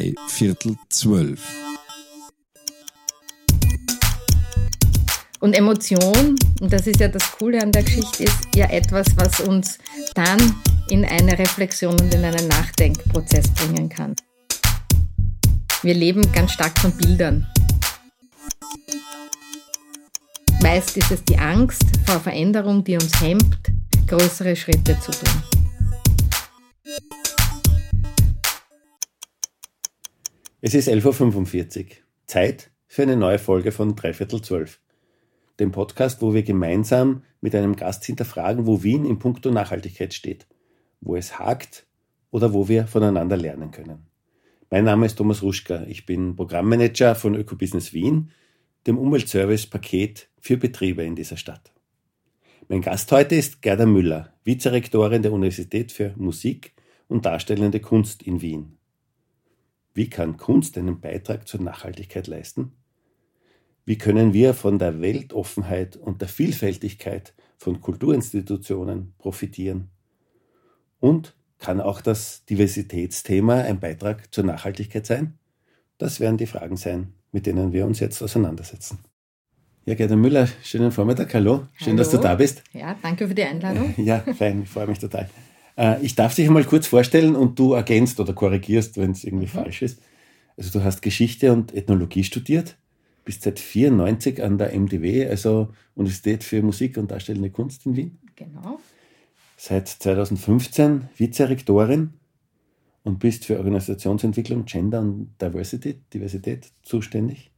drei Viertel zwölf. Und Emotion, und das ist ja das Coole an der Geschichte, ist ja etwas, was uns dann in eine Reflexion und in einen Nachdenkprozess bringen kann. Wir leben ganz stark von Bildern. Meist ist es die Angst vor Veränderung, die uns hemmt, größere Schritte zu tun. Es ist 11.45 Uhr. Zeit für eine neue Folge von Dreiviertel zwölf. Dem Podcast, wo wir gemeinsam mit einem Gast hinterfragen, wo Wien in puncto Nachhaltigkeit steht, wo es hakt oder wo wir voneinander lernen können. Mein Name ist Thomas Ruschka. Ich bin Programmmanager von Ökobusiness Wien, dem Umweltservice-Paket für Betriebe in dieser Stadt. Mein Gast heute ist Gerda Müller, Vizerektorin der Universität für Musik und Darstellende Kunst in Wien. Wie kann Kunst einen Beitrag zur Nachhaltigkeit leisten? Wie können wir von der Weltoffenheit und der Vielfältigkeit von Kulturinstitutionen profitieren? Und kann auch das Diversitätsthema ein Beitrag zur Nachhaltigkeit sein? Das werden die Fragen sein, mit denen wir uns jetzt auseinandersetzen. Ja, Gerda Müller, schönen Vormittag, hallo. Schön, hallo. dass du da bist. Ja, danke für die Einladung. Ja, fein, ich freue mich total. Äh, ich darf dich einmal kurz vorstellen und du ergänzt oder korrigierst, wenn es irgendwie mhm. falsch ist. Also du hast Geschichte und Ethnologie studiert, bist seit 94 an der MDW, also Universität für Musik und Darstellende Kunst in Wien. Genau. Seit 2015 Vizerektorin und bist für Organisationsentwicklung, Gender und Diversity, Diversität zuständig.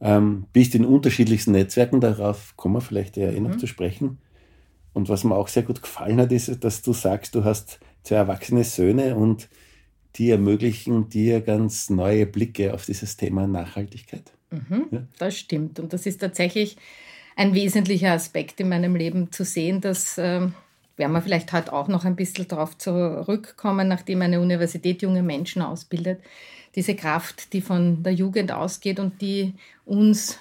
Ähm, bist in unterschiedlichsten Netzwerken, darauf kommen wir vielleicht eher eh noch mhm. zu sprechen. Und was mir auch sehr gut gefallen hat, ist, dass du sagst, du hast zwei erwachsene Söhne und die ermöglichen dir ganz neue Blicke auf dieses Thema Nachhaltigkeit. Mhm, ja? Das stimmt. Und das ist tatsächlich ein wesentlicher Aspekt in meinem Leben zu sehen, dass äh, werden wir vielleicht heute auch noch ein bisschen darauf zurückkommen, nachdem eine Universität junge Menschen ausbildet. Diese Kraft, die von der Jugend ausgeht und die uns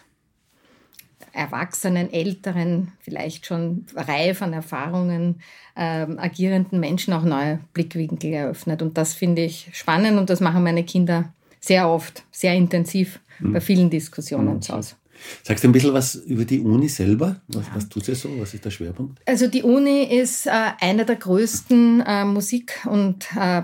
erwachsenen, älteren, vielleicht schon reif an Erfahrungen ähm, agierenden Menschen auch neue Blickwinkel eröffnet. Und das finde ich spannend und das machen meine Kinder sehr oft, sehr intensiv mhm. bei vielen Diskussionen mhm. zu Hause. Sagst du ein bisschen was über die Uni selber? Was, was tut sie so? Was ist der Schwerpunkt? Also die Uni ist äh, eine der größten äh, Musik- und äh,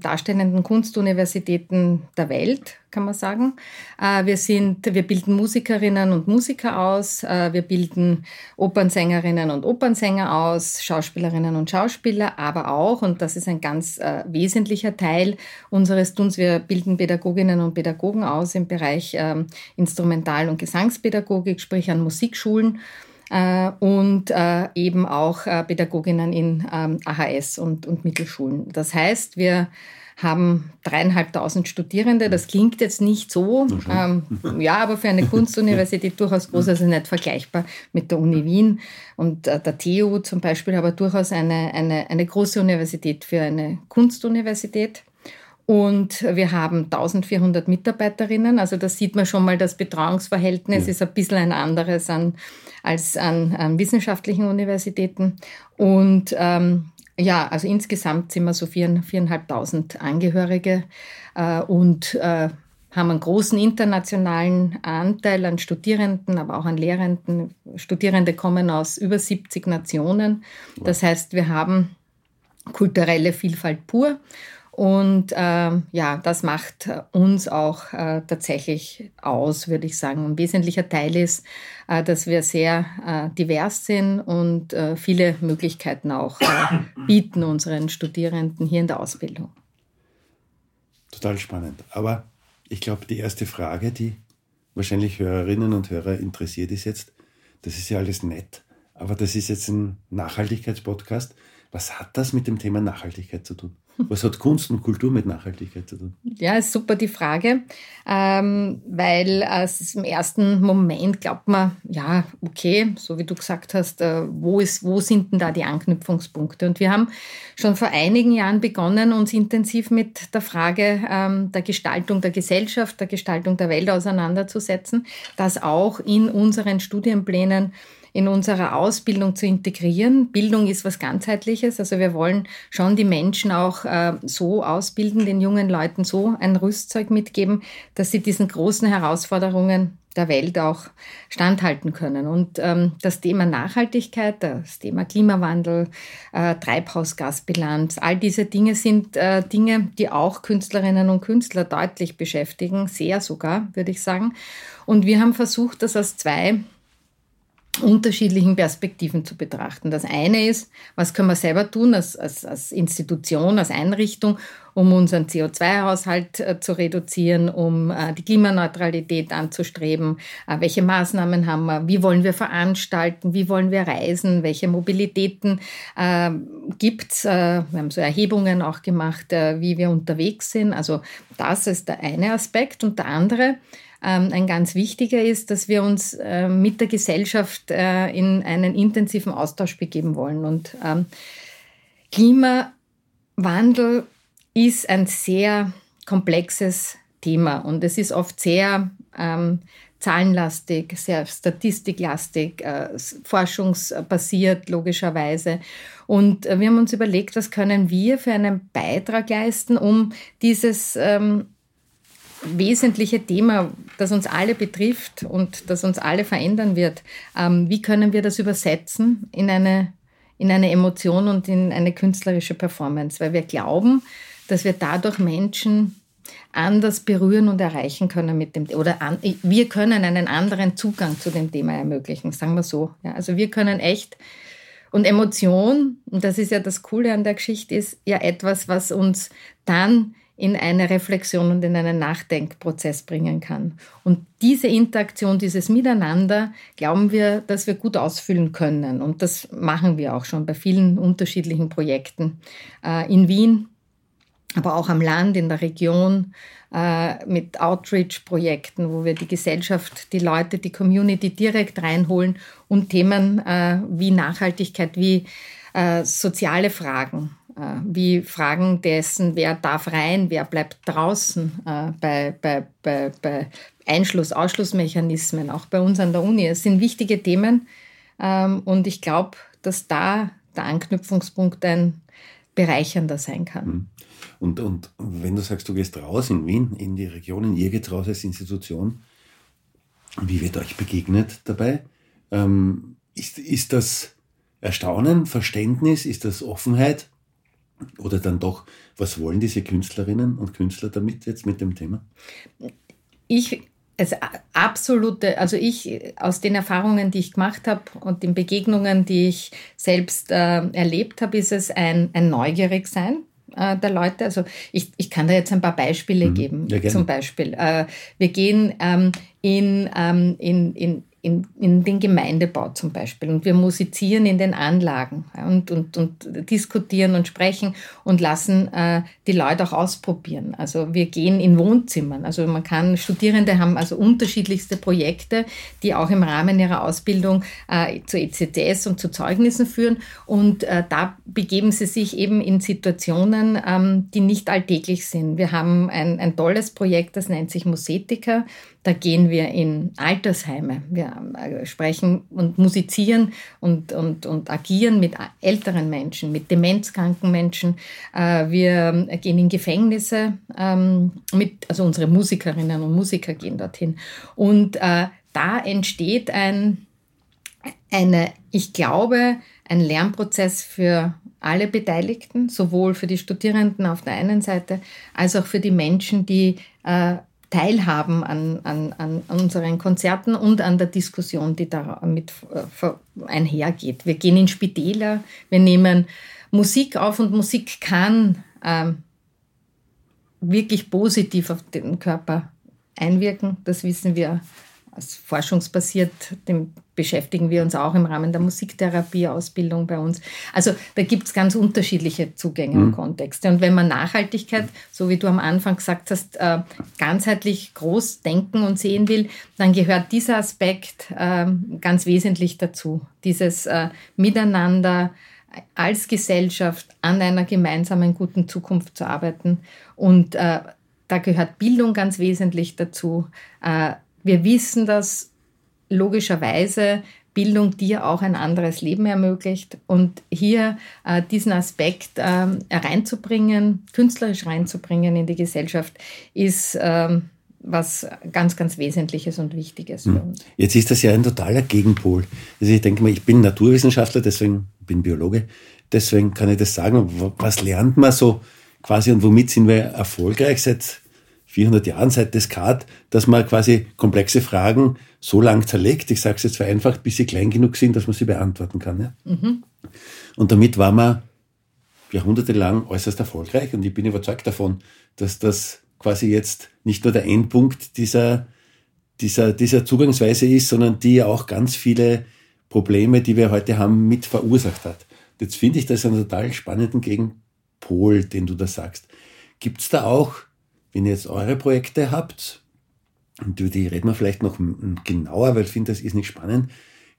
darstellenden Kunstuniversitäten der Welt, kann man sagen. Äh, wir, sind, wir bilden Musikerinnen und Musiker aus, äh, wir bilden Opernsängerinnen und Opernsänger aus, Schauspielerinnen und Schauspieler, aber auch, und das ist ein ganz äh, wesentlicher Teil unseres Tuns, wir bilden Pädagoginnen und Pädagogen aus im Bereich ähm, Instrumental- und Gesangspädagogik, sprich an Musikschulen und eben auch Pädagoginnen in ähm, AHS und, und Mittelschulen. Das heißt, wir haben dreieinhalbtausend Studierende. Das klingt jetzt nicht so, ähm, ja, aber für eine Kunstuniversität durchaus groß, also nicht vergleichbar mit der Uni Wien und äh, der TU zum Beispiel, aber durchaus eine, eine, eine große Universität für eine Kunstuniversität. Und wir haben 1400 Mitarbeiterinnen. Also da sieht man schon mal, das Betreuungsverhältnis ja. ist ein bisschen ein anderes an, als an, an wissenschaftlichen Universitäten. Und ähm, ja, also insgesamt sind wir so viereinhalbtausend Angehörige äh, und äh, haben einen großen internationalen Anteil an Studierenden, aber auch an Lehrenden. Studierende kommen aus über 70 Nationen. Das heißt, wir haben kulturelle Vielfalt pur und äh, ja, das macht uns auch äh, tatsächlich aus, würde ich sagen. Ein wesentlicher Teil ist, äh, dass wir sehr äh, divers sind und äh, viele Möglichkeiten auch äh, bieten unseren Studierenden hier in der Ausbildung. Total spannend. Aber ich glaube, die erste Frage, die wahrscheinlich Hörerinnen und Hörer interessiert, ist jetzt, das ist ja alles nett, aber das ist jetzt ein Nachhaltigkeitspodcast. Was hat das mit dem Thema Nachhaltigkeit zu tun? Was hat Kunst und Kultur mit Nachhaltigkeit zu tun? Ja, ist super die Frage, ähm, weil äh, im ersten Moment glaubt man, ja, okay, so wie du gesagt hast, äh, wo, ist, wo sind denn da die Anknüpfungspunkte? Und wir haben schon vor einigen Jahren begonnen, uns intensiv mit der Frage ähm, der Gestaltung der Gesellschaft, der Gestaltung der Welt auseinanderzusetzen, das auch in unseren Studienplänen in unserer Ausbildung zu integrieren. Bildung ist was ganzheitliches, also wir wollen schon die Menschen auch äh, so ausbilden, den jungen Leuten so ein Rüstzeug mitgeben, dass sie diesen großen Herausforderungen der Welt auch standhalten können. Und ähm, das Thema Nachhaltigkeit, das Thema Klimawandel, äh, Treibhausgasbilanz, all diese Dinge sind äh, Dinge, die auch Künstlerinnen und Künstler deutlich beschäftigen, sehr sogar, würde ich sagen. Und wir haben versucht, das aus zwei unterschiedlichen Perspektiven zu betrachten. Das eine ist, was können wir selber tun als, als, als Institution, als Einrichtung, um unseren CO2-Haushalt äh, zu reduzieren, um äh, die Klimaneutralität anzustreben, äh, welche Maßnahmen haben wir, wie wollen wir veranstalten, wie wollen wir reisen, welche Mobilitäten äh, gibt es. Äh, wir haben so Erhebungen auch gemacht, äh, wie wir unterwegs sind. Also das ist der eine Aspekt. Und der andere, ähm, ein ganz wichtiger ist, dass wir uns äh, mit der Gesellschaft äh, in einen intensiven Austausch begeben wollen. Und ähm, Klimawandel ist ein sehr komplexes Thema und es ist oft sehr ähm, zahlenlastig, sehr statistiklastig, äh, forschungsbasiert logischerweise. Und äh, wir haben uns überlegt, was können wir für einen Beitrag leisten, um dieses ähm, wesentliche Thema, das uns alle betrifft und das uns alle verändern wird. Ähm, wie können wir das übersetzen in eine, in eine Emotion und in eine künstlerische Performance? Weil wir glauben, dass wir dadurch Menschen anders berühren und erreichen können mit dem oder an, wir können einen anderen Zugang zu dem Thema ermöglichen, sagen wir so. Ja, also wir können echt und Emotion, und das ist ja das Coole an der Geschichte, ist ja etwas, was uns dann in eine Reflexion und in einen Nachdenkprozess bringen kann. Und diese Interaktion, dieses Miteinander, glauben wir, dass wir gut ausfüllen können. Und das machen wir auch schon bei vielen unterschiedlichen Projekten äh, in Wien, aber auch am Land, in der Region, äh, mit Outreach-Projekten, wo wir die Gesellschaft, die Leute, die Community direkt reinholen und Themen äh, wie Nachhaltigkeit, wie soziale Fragen wie Fragen dessen, wer darf rein, wer bleibt draußen, äh, bei, bei, bei, bei Einschluss, Ausschlussmechanismen, auch bei uns an der Uni. Es sind wichtige Themen ähm, und ich glaube, dass da der Anknüpfungspunkt ein bereichernder sein kann. Mhm. Und, und wenn du sagst, du gehst raus in Wien, in die Regionen, ihr geht raus als Institution, wie wird euch begegnet dabei? Ähm, ist, ist das Erstaunen, Verständnis, ist das Offenheit? Oder dann doch, was wollen diese Künstlerinnen und Künstler damit jetzt mit dem Thema? Ich, also absolute, also ich aus den Erfahrungen, die ich gemacht habe und den Begegnungen, die ich selbst äh, erlebt habe, ist es ein, ein neugierig sein äh, der Leute. Also ich, ich kann da jetzt ein paar Beispiele mhm. geben. Ja, Zum Beispiel, äh, wir gehen ähm, in, ähm, in, in, in, in den Gemeindebau zum Beispiel. Und wir musizieren in den Anlagen und, und, und diskutieren und sprechen und lassen äh, die Leute auch ausprobieren. Also wir gehen in Wohnzimmern. Also man kann, Studierende haben also unterschiedlichste Projekte, die auch im Rahmen ihrer Ausbildung äh, zu ECTS und zu Zeugnissen führen. Und äh, da begeben sie sich eben in Situationen, ähm, die nicht alltäglich sind. Wir haben ein, ein tolles Projekt, das nennt sich Musetica. Da gehen wir in Altersheime. Wir äh, sprechen und musizieren und, und, und agieren mit älteren Menschen, mit demenzkranken Menschen. Äh, wir gehen in Gefängnisse ähm, mit, also unsere Musikerinnen und Musiker gehen dorthin. Und äh, da entsteht ein, eine, ich glaube, ein Lernprozess für alle Beteiligten, sowohl für die Studierenden auf der einen Seite als auch für die Menschen, die teilhaben an, an, an unseren Konzerten und an der Diskussion, die damit äh, einhergeht. Wir gehen in Spitäler, wir nehmen Musik auf und Musik kann ähm, wirklich positiv auf den Körper einwirken. Das wissen wir als forschungsbasiert, dem beschäftigen wir uns auch im Rahmen der Musiktherapieausbildung bei uns. Also da gibt es ganz unterschiedliche Zugänge mhm. und Kontexte. Und wenn man Nachhaltigkeit, so wie du am Anfang gesagt hast, äh, ganzheitlich groß denken und sehen will, dann gehört dieser Aspekt äh, ganz wesentlich dazu. Dieses äh, Miteinander als Gesellschaft an einer gemeinsamen guten Zukunft zu arbeiten. Und äh, da gehört Bildung ganz wesentlich dazu. Äh, wir wissen, dass logischerweise Bildung dir auch ein anderes Leben ermöglicht. Und hier äh, diesen Aspekt äh, reinzubringen, künstlerisch reinzubringen in die Gesellschaft, ist ähm, was ganz, ganz Wesentliches und Wichtiges für hm. uns. Jetzt ist das ja ein totaler Gegenpol. Also ich denke mal, ich bin Naturwissenschaftler, deswegen bin Biologe, deswegen kann ich das sagen. Was lernt man so quasi und womit sind wir erfolgreich seit 400 Jahren, seit Descartes, dass man quasi komplexe Fragen so lang zerlegt, ich sage es jetzt vereinfacht, bis sie klein genug sind, dass man sie beantworten kann. Ja? Mhm. Und damit war man jahrhundertelang äußerst erfolgreich und ich bin überzeugt davon, dass das quasi jetzt nicht nur der Endpunkt dieser, dieser, dieser Zugangsweise ist, sondern die auch ganz viele Probleme, die wir heute haben, mit verursacht hat. Jetzt finde ich das einen total spannenden Gegenpol, den du da sagst. Gibt es da auch, wenn ihr jetzt eure Projekte habt, und über die reden wir vielleicht noch genauer, weil ich finde, das ist nicht spannend,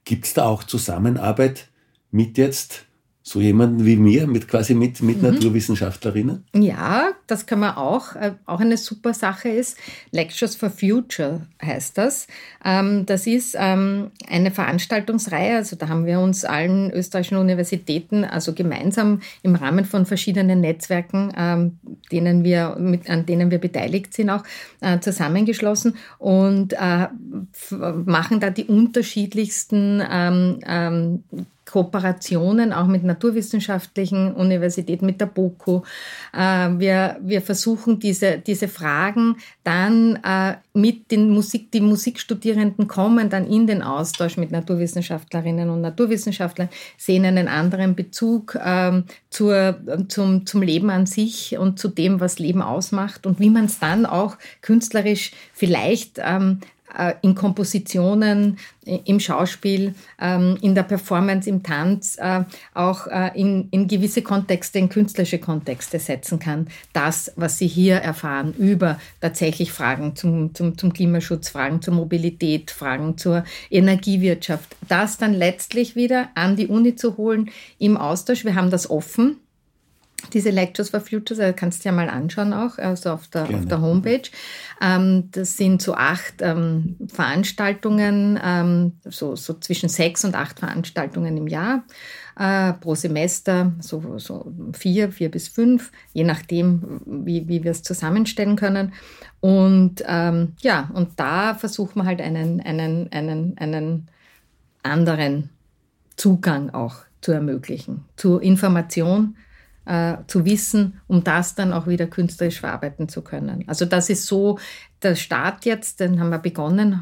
gibt es da auch Zusammenarbeit mit jetzt so jemanden wie mir, mit quasi mit, mit mhm. Naturwissenschaftlerinnen? Ja, das kann man auch. Äh, auch eine super Sache ist, Lectures for Future heißt das. Ähm, das ist ähm, eine Veranstaltungsreihe, also da haben wir uns allen österreichischen Universitäten, also gemeinsam im Rahmen von verschiedenen Netzwerken, ähm, denen wir, mit, an denen wir beteiligt sind, auch äh, zusammengeschlossen und äh, machen da die unterschiedlichsten Kooperationen auch mit naturwissenschaftlichen Universitäten, mit der BOKU. Äh, wir, wir versuchen diese, diese Fragen dann äh, mit den Musik, die Musikstudierenden kommen dann in den Austausch mit Naturwissenschaftlerinnen und Naturwissenschaftlern, sehen einen anderen Bezug ähm, zur, zum, zum Leben an sich und zu dem, was Leben ausmacht und wie man es dann auch künstlerisch vielleicht ähm, äh, in Kompositionen, im Schauspiel, ähm, in der Performance, im Tanz äh, auch äh, in, in gewisse Kontexte, in künstlerische Kontexte setzen kann. Das, was Sie hier erfahren über tatsächlich Fragen zum, zum, zum Klimaschutz, Fragen zur Mobilität, Fragen zur Energiewirtschaft, das dann letztlich wieder an die Uni zu holen im Austausch. Wir haben das offen diese Lectures for Futures, also kannst du ja mal anschauen auch, also auf der, auf der Homepage. Ähm, das sind so acht ähm, Veranstaltungen, ähm, so, so zwischen sechs und acht Veranstaltungen im Jahr äh, pro Semester, so, so vier, vier bis fünf, je nachdem, wie, wie wir es zusammenstellen können. Und ähm, ja, und da versuchen wir halt einen, einen, einen, einen anderen Zugang auch zu ermöglichen, zur Information, äh, zu wissen, um das dann auch wieder künstlerisch verarbeiten zu können. Also das ist so der Start jetzt, den haben wir begonnen,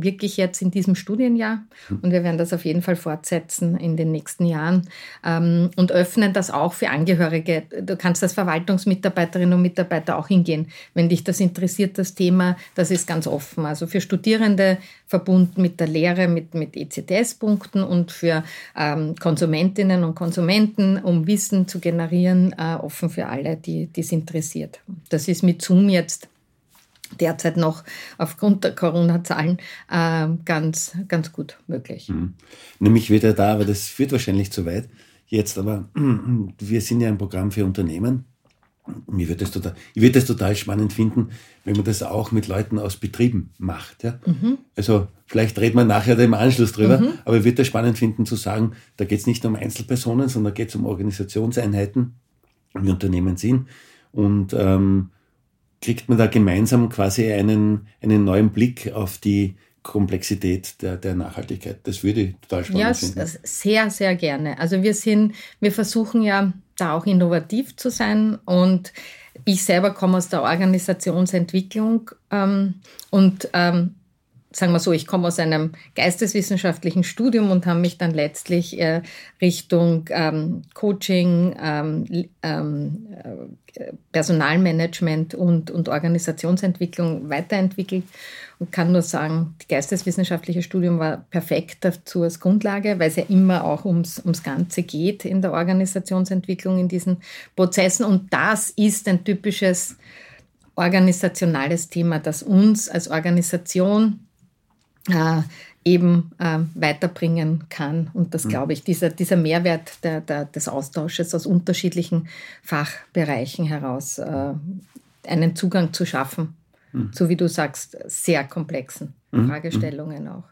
wirklich jetzt in diesem Studienjahr. Und wir werden das auf jeden Fall fortsetzen in den nächsten Jahren ähm, und öffnen das auch für Angehörige. Du kannst als Verwaltungsmitarbeiterinnen und Mitarbeiter auch hingehen. Wenn dich das interessiert, das Thema, das ist ganz offen. Also für Studierende verbunden mit der Lehre, mit, mit ECTS-Punkten und für ähm, Konsumentinnen und Konsumenten, um Wissen zu generieren, äh, offen für alle, die es interessiert. Das ist mit Zoom jetzt derzeit noch aufgrund der Corona-Zahlen äh, ganz, ganz gut möglich. Mhm. Nämlich wieder da, aber das führt wahrscheinlich zu weit. Jetzt aber, wir sind ja ein Programm für Unternehmen. Mir wird das total, ich würde das total spannend finden, wenn man das auch mit Leuten aus Betrieben macht. Ja? Mhm. Also vielleicht reden wir nachher im Anschluss drüber, mhm. aber ich würde das spannend finden zu sagen, da geht es nicht um Einzelpersonen, sondern geht es um Organisationseinheiten, wie Unternehmen sind. Und ähm, kriegt man da gemeinsam quasi einen, einen neuen Blick auf die Komplexität der, der Nachhaltigkeit. Das würde ich total spannend ja, finden. Ja, sehr, sehr gerne. Also wir sind, wir versuchen ja da auch innovativ zu sein und ich selber komme aus der Organisationsentwicklung ähm, und ähm, sagen wir so, ich komme aus einem geisteswissenschaftlichen Studium und habe mich dann letztlich äh, Richtung ähm, Coaching, ähm, ähm, äh, Personalmanagement und, und Organisationsentwicklung weiterentwickelt und kann nur sagen, das geisteswissenschaftliche Studium war perfekt dazu als Grundlage, weil es ja immer auch ums, ums Ganze geht in der Organisationsentwicklung, in diesen Prozessen. Und das ist ein typisches organisationales Thema, das uns als Organisation äh, eben äh, weiterbringen kann. Und das mhm. glaube ich, dieser, dieser Mehrwert der, der, des Austausches aus unterschiedlichen Fachbereichen heraus, äh, einen Zugang zu schaffen mhm. so wie du sagst, sehr komplexen mhm. Fragestellungen auch.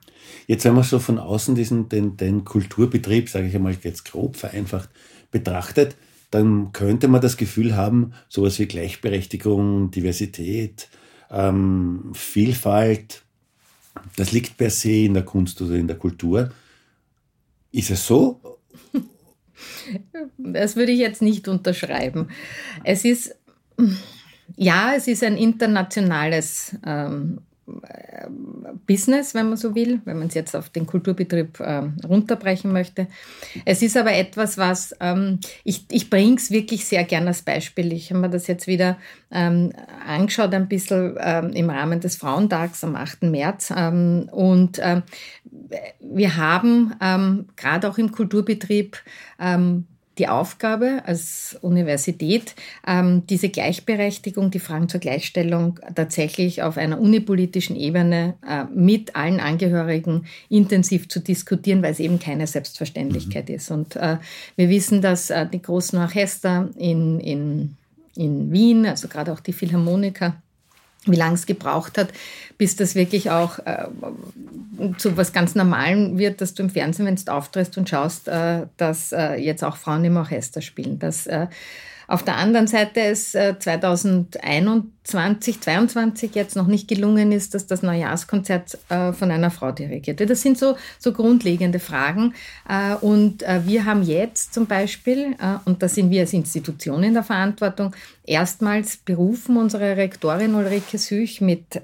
Jetzt, wenn man so von außen diesen, den, den Kulturbetrieb, sage ich einmal jetzt grob vereinfacht, betrachtet, dann könnte man das Gefühl haben, sowas wie Gleichberechtigung, Diversität, ähm, Vielfalt, das liegt per se in der Kunst oder in der Kultur. Ist es so? Das würde ich jetzt nicht unterschreiben. Es ist, ja, es ist ein internationales ähm, Business, wenn man so will, wenn man es jetzt auf den Kulturbetrieb äh, runterbrechen möchte. Es ist aber etwas, was ähm, ich, ich bringe es wirklich sehr gerne als Beispiel. Ich habe mir das jetzt wieder ähm, angeschaut, ein bisschen ähm, im Rahmen des Frauentags am 8. März. Ähm, und ähm, wir haben ähm, gerade auch im Kulturbetrieb die Aufgabe als Universität, ähm, diese Gleichberechtigung, die Fragen zur Gleichstellung tatsächlich auf einer unipolitischen Ebene äh, mit allen Angehörigen intensiv zu diskutieren, weil es eben keine Selbstverständlichkeit mhm. ist. Und äh, wir wissen, dass äh, die großen Orchester in, in, in Wien, also gerade auch die Philharmoniker, wie lange es gebraucht hat, bis das wirklich auch äh, zu was ganz Normalem wird, dass du im Fernsehen, wenn du auftrittst und schaust, äh, dass äh, jetzt auch Frauen im Orchester spielen. Dass äh, auf der anderen Seite es 2021, 2022 jetzt noch nicht gelungen ist, dass das Neujahrskonzert äh, von einer Frau dirigiert wird. Das sind so, so grundlegende Fragen. Äh, und äh, wir haben jetzt zum Beispiel, und da sind wir als Institution in der Verantwortung, erstmals berufen unsere Rektorin Ulrike Süch mit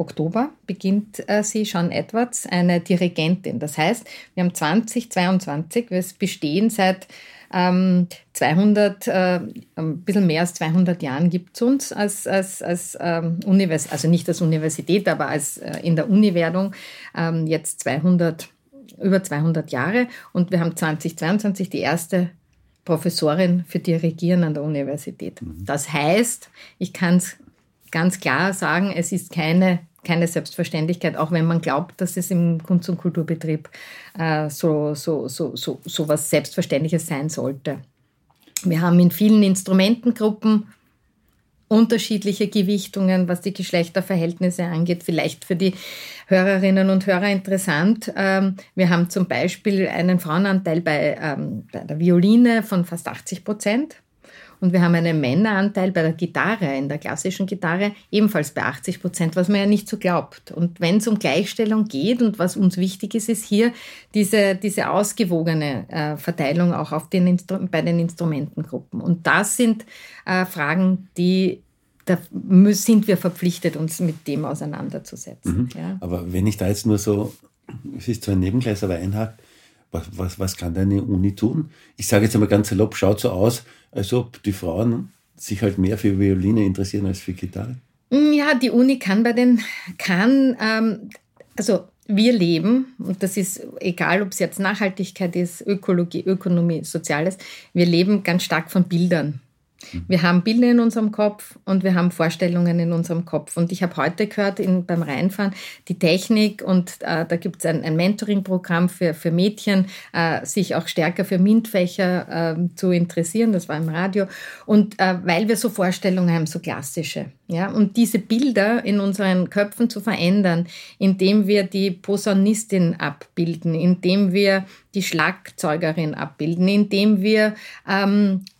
Oktober beginnt äh, sie, Sean Edwards, eine Dirigentin. Das heißt, wir haben 2022, wir bestehen seit 200, äh, ein bisschen mehr als 200 Jahren gibt es uns als, als, als ähm, Universität, also nicht als Universität, aber als äh, in der Uni-Werdung ähm, jetzt 200, über 200 Jahre und wir haben 2022 die erste Professorin für Dirigieren an der Universität. Mhm. Das heißt, ich kann es ganz klar sagen, es ist keine keine Selbstverständlichkeit, auch wenn man glaubt, dass es im Kunst- und Kulturbetrieb äh, so, so, so, so, so was Selbstverständliches sein sollte. Wir haben in vielen Instrumentengruppen unterschiedliche Gewichtungen, was die Geschlechterverhältnisse angeht. Vielleicht für die Hörerinnen und Hörer interessant. Ähm, wir haben zum Beispiel einen Frauenanteil bei, ähm, bei der Violine von fast 80 Prozent und wir haben einen Männeranteil bei der Gitarre, in der klassischen Gitarre, ebenfalls bei 80 Prozent, was man ja nicht so glaubt. Und wenn es um Gleichstellung geht und was uns wichtig ist, ist hier diese, diese ausgewogene äh, Verteilung auch auf den Instru bei den Instrumentengruppen. Und das sind äh, Fragen, die da sind wir verpflichtet, uns mit dem auseinanderzusetzen. Mhm. Ja. Aber wenn ich da jetzt nur so, es ist so ein Nebengleis, aber einhakt, was, was, was kann deine Uni tun? Ich sage jetzt einmal ganz salopp, schaut so aus, als ob die Frauen sich halt mehr für Violine interessieren als für Gitarre. Mm, ja, die Uni kann bei den, kann, ähm, also wir leben, und das ist egal, ob es jetzt Nachhaltigkeit ist, Ökologie, Ökonomie, Soziales, wir leben ganz stark von Bildern. Wir haben Bilder in unserem Kopf und wir haben Vorstellungen in unserem Kopf. Und ich habe heute gehört in, beim Reinfahren die Technik und äh, da gibt es ein, ein Mentoring-Programm für, für Mädchen, äh, sich auch stärker für MINT-Fächer äh, zu interessieren. Das war im Radio. Und äh, weil wir so Vorstellungen haben, so klassische. Ja, und diese Bilder in unseren Köpfen zu verändern, indem wir die Posaunistin abbilden, indem wir die Schlagzeugerin abbilden, indem wir ähm, äh,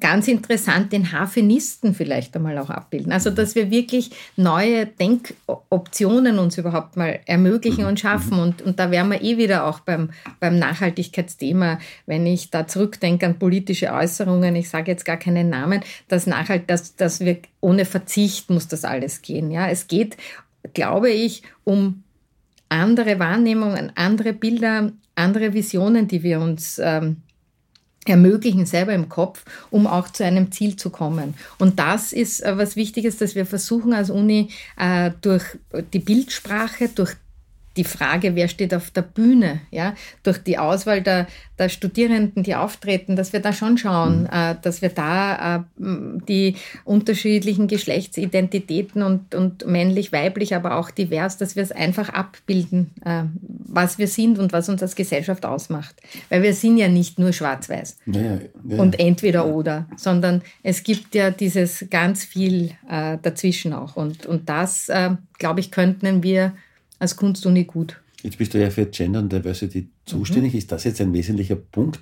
ganz interessant den Harfenisten vielleicht einmal auch abbilden. Also dass wir wirklich neue Denkoptionen uns überhaupt mal ermöglichen und schaffen. Und, und da wären wir eh wieder auch beim, beim Nachhaltigkeitsthema, wenn ich da zurückdenke an politische Äußerungen, ich sage jetzt gar keinen Namen, dass nachhalt, dass, dass wir ohne Verzicht muss das alles gehen. Ja, es geht, glaube ich, um andere Wahrnehmungen, andere Bilder, andere Visionen, die wir uns ähm, ermöglichen, selber im Kopf, um auch zu einem Ziel zu kommen. Und das ist äh, was Wichtiges, dass wir versuchen als Uni äh, durch die Bildsprache, durch die Frage, wer steht auf der Bühne, ja, durch die Auswahl der, der Studierenden, die auftreten, dass wir da schon schauen, mhm. äh, dass wir da äh, die unterschiedlichen Geschlechtsidentitäten und, und männlich, weiblich, aber auch divers, dass wir es einfach abbilden, äh, was wir sind und was uns als Gesellschaft ausmacht. Weil wir sind ja nicht nur schwarz-weiß ja, ja, ja, und entweder oder, sondern es gibt ja dieses ganz viel äh, dazwischen auch. Und, und das, äh, glaube ich, könnten wir als Kunstuni gut. Jetzt bist du ja für Gender und Diversity zuständig. Mhm. Ist das jetzt ein wesentlicher Punkt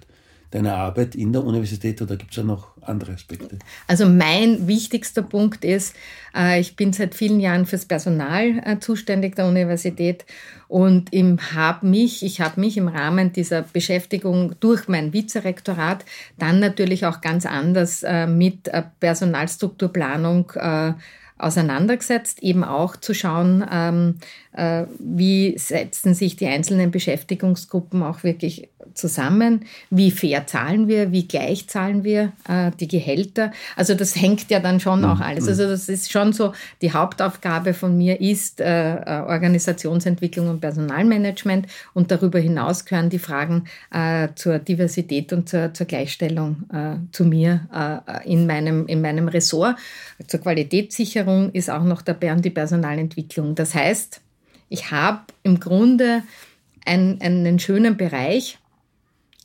deiner Arbeit in der Universität oder gibt es da noch andere Aspekte? Also mein wichtigster Punkt ist, äh, ich bin seit vielen Jahren fürs Personal äh, zuständig der Universität und habe mich, ich habe mich im Rahmen dieser Beschäftigung durch mein Vizerektorat dann natürlich auch ganz anders äh, mit Personalstrukturplanung auseinandergesetzt, eben auch zu schauen, ähm, äh, wie setzen sich die einzelnen Beschäftigungsgruppen auch wirklich zusammen, wie fair zahlen wir, wie gleich zahlen wir äh, die Gehälter. Also das hängt ja dann schon auch mhm. alles. Also das ist schon so, die Hauptaufgabe von mir ist äh, äh, Organisationsentwicklung und Personalmanagement und darüber hinaus gehören die Fragen äh, zur Diversität und zur, zur Gleichstellung äh, zu mir äh, in, meinem, in meinem Ressort. Zur Qualitätssicherung ist auch noch dabei und die Personalentwicklung. Das heißt, ich habe im Grunde einen, einen schönen Bereich,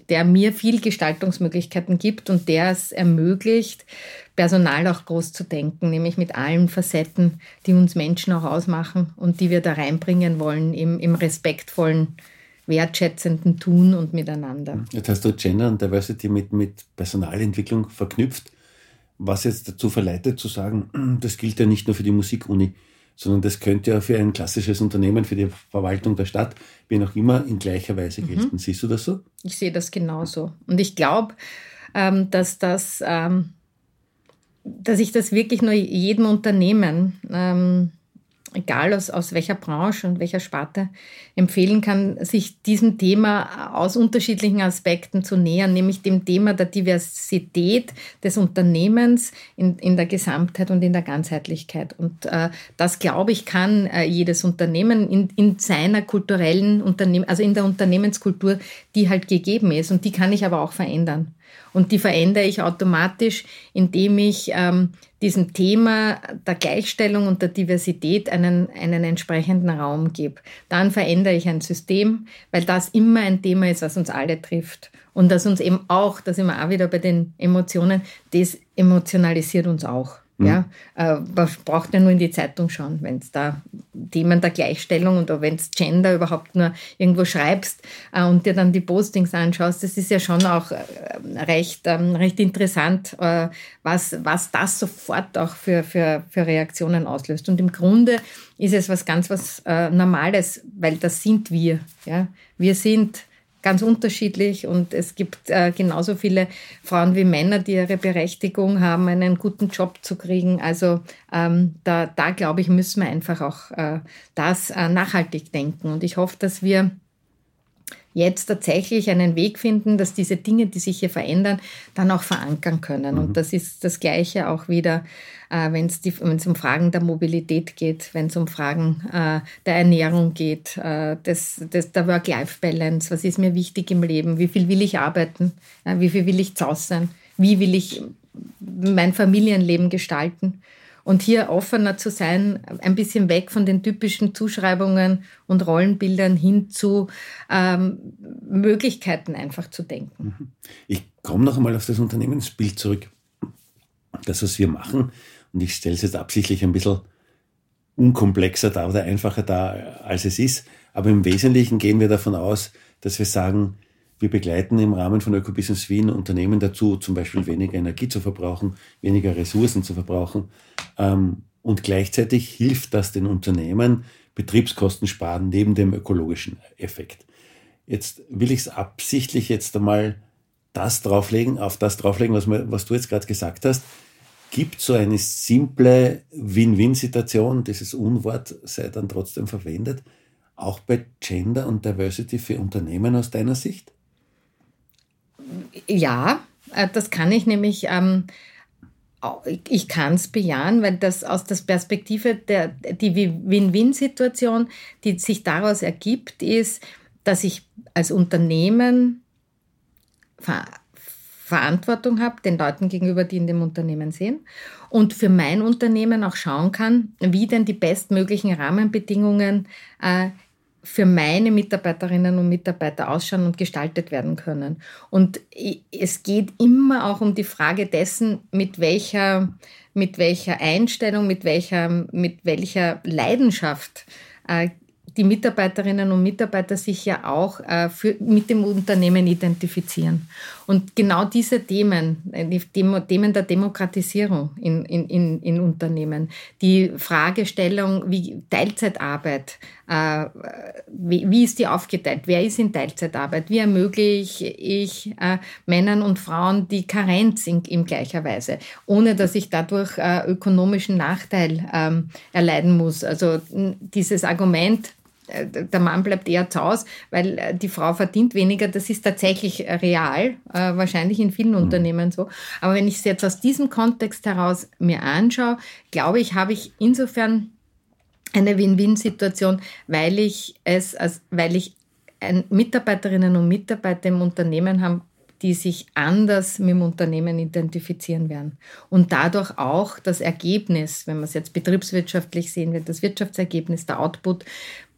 der mir viel Gestaltungsmöglichkeiten gibt und der es ermöglicht, Personal auch groß zu denken, nämlich mit allen Facetten, die uns Menschen auch ausmachen und die wir da reinbringen wollen im, im respektvollen, wertschätzenden Tun und Miteinander. Jetzt hast du Gender und Diversity mit, mit Personalentwicklung verknüpft, was jetzt dazu verleitet zu sagen, das gilt ja nicht nur für die Musikuni, sondern das könnte ja für ein klassisches Unternehmen, für die Verwaltung der Stadt, wie auch immer, in gleicher Weise gelten. Mhm. Siehst du das so? Ich sehe das genauso. Und ich glaube, ähm, dass das, ähm, dass ich das wirklich nur jedem Unternehmen ähm, egal aus, aus welcher Branche und welcher Sparte, empfehlen kann, sich diesem Thema aus unterschiedlichen Aspekten zu nähern, nämlich dem Thema der Diversität des Unternehmens in, in der Gesamtheit und in der Ganzheitlichkeit. Und äh, das, glaube ich, kann äh, jedes Unternehmen in, in seiner kulturellen Unternehmen, also in der Unternehmenskultur, die halt gegeben ist. Und die kann ich aber auch verändern. Und die verändere ich automatisch, indem ich ähm, diesem Thema der Gleichstellung und der Diversität einen, einen entsprechenden Raum gebe. Dann verändere ich ein System, weil das immer ein Thema ist, was uns alle trifft. Und das uns eben auch, da sind wir auch wieder bei den Emotionen, das emotionalisiert uns auch. Mhm. Ja, äh, man braucht ja nur in die Zeitung schauen, wenn es da Themen der Gleichstellung und wenn es Gender überhaupt nur irgendwo schreibst äh, und dir dann die Postings anschaust, das ist ja schon auch äh, recht, ähm, recht interessant, äh, was, was das sofort auch für, für, für Reaktionen auslöst. Und im Grunde ist es was ganz was äh, Normales, weil das sind wir. Ja? Wir sind ganz unterschiedlich und es gibt äh, genauso viele Frauen wie Männer, die ihre Berechtigung haben, einen guten Job zu kriegen. Also ähm, da, da glaube ich, müssen wir einfach auch äh, das äh, nachhaltig denken. Und ich hoffe, dass wir jetzt tatsächlich einen Weg finden, dass diese Dinge, die sich hier verändern, dann auch verankern können. Mhm. Und das ist das Gleiche auch wieder, äh, wenn es um Fragen der Mobilität geht, wenn es um Fragen äh, der Ernährung geht, äh, des, des, der Work-Life-Balance, was ist mir wichtig im Leben, wie viel will ich arbeiten, ja, wie viel will ich sein, wie will ich mein Familienleben gestalten und hier offener zu sein, ein bisschen weg von den typischen Zuschreibungen und Rollenbildern hin zu ähm, Möglichkeiten einfach zu denken. Mhm. Ich komme noch einmal auf das Unternehmensbild zurück. Das, was wir machen, und ich stelle es jetzt absichtlich ein bisschen unkomplexer da oder einfacher da, als es ist, aber im Wesentlichen gehen wir davon aus, dass wir sagen, wir begleiten im Rahmen von Ökobusiness Wien Unternehmen dazu, zum Beispiel weniger Energie zu verbrauchen, weniger Ressourcen zu verbrauchen. Ähm, und gleichzeitig hilft das den Unternehmen, Betriebskosten sparen neben dem ökologischen Effekt. Jetzt will ich es absichtlich jetzt einmal das drauflegen, auf das drauflegen, was, was du jetzt gerade gesagt hast. Gibt so eine simple Win-Win-Situation, dieses Unwort sei dann trotzdem verwendet, auch bei Gender und Diversity für Unternehmen aus deiner Sicht? Ja, äh, das kann ich nämlich ähm, ich kann es bejahen, weil das aus der Perspektive der die Win-Win-Situation, die sich daraus ergibt, ist, dass ich als Unternehmen Ver Verantwortung habe, den Leuten gegenüber, die in dem Unternehmen sehen und für mein Unternehmen auch schauen kann, wie denn die bestmöglichen Rahmenbedingungen äh, für meine Mitarbeiterinnen und Mitarbeiter ausschauen und gestaltet werden können. Und es geht immer auch um die Frage dessen, mit welcher, mit welcher Einstellung, mit welcher, mit welcher Leidenschaft äh, die Mitarbeiterinnen und Mitarbeiter sich ja auch äh, für, mit dem Unternehmen identifizieren. Und genau diese Themen, äh, die Themen der Demokratisierung in, in, in Unternehmen, die Fragestellung, wie Teilzeitarbeit, äh, wie, wie, ist die aufgeteilt, wer ist in Teilzeitarbeit, wie ermögliche ich äh, Männern und Frauen die Karenz in, in gleicher Weise, ohne dass ich dadurch äh, ökonomischen Nachteil ähm, erleiden muss. Also dieses Argument, der Mann bleibt eher zu Hause, weil äh, die Frau verdient weniger. Das ist tatsächlich äh, real, wahrscheinlich in vielen mhm. Unternehmen so. Aber wenn ich es jetzt aus diesem Kontext heraus mir anschaue, glaube ich, habe ich insofern eine Win-Win-Situation, weil ich es, als, weil ich Mitarbeiterinnen und Mitarbeiter im Unternehmen haben, die sich anders mit dem Unternehmen identifizieren werden. Und dadurch auch das Ergebnis, wenn man es jetzt betriebswirtschaftlich sehen wird, das Wirtschaftsergebnis, der Output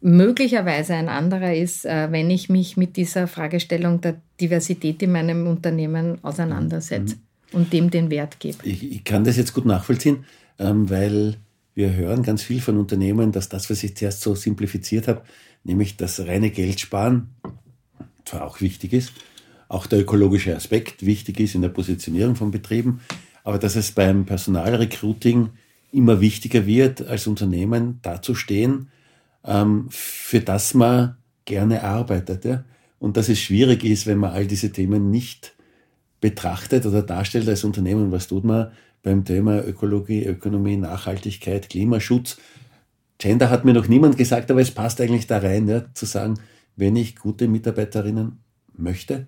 möglicherweise ein anderer ist, äh, wenn ich mich mit dieser Fragestellung der Diversität in meinem Unternehmen auseinandersetze mhm. und dem den Wert gebe. Ich, ich, kann das jetzt gut nachvollziehen, ähm, weil wir hören ganz viel von Unternehmen, dass das, was ich zuerst so simplifiziert habe, nämlich das reine Geld sparen, zwar auch wichtig ist, auch der ökologische Aspekt wichtig ist in der Positionierung von Betrieben, aber dass es beim Personalrecruiting immer wichtiger wird, als Unternehmen dazustehen, ähm, für das man gerne arbeitet. Und dass es schwierig ist, wenn man all diese Themen nicht betrachtet oder darstellt als Unternehmen. Was tut man beim Thema Ökologie, Ökonomie, Nachhaltigkeit, Klimaschutz? Gender hat mir noch niemand gesagt, aber es passt eigentlich da rein, ja, zu sagen, wenn ich gute Mitarbeiterinnen möchte,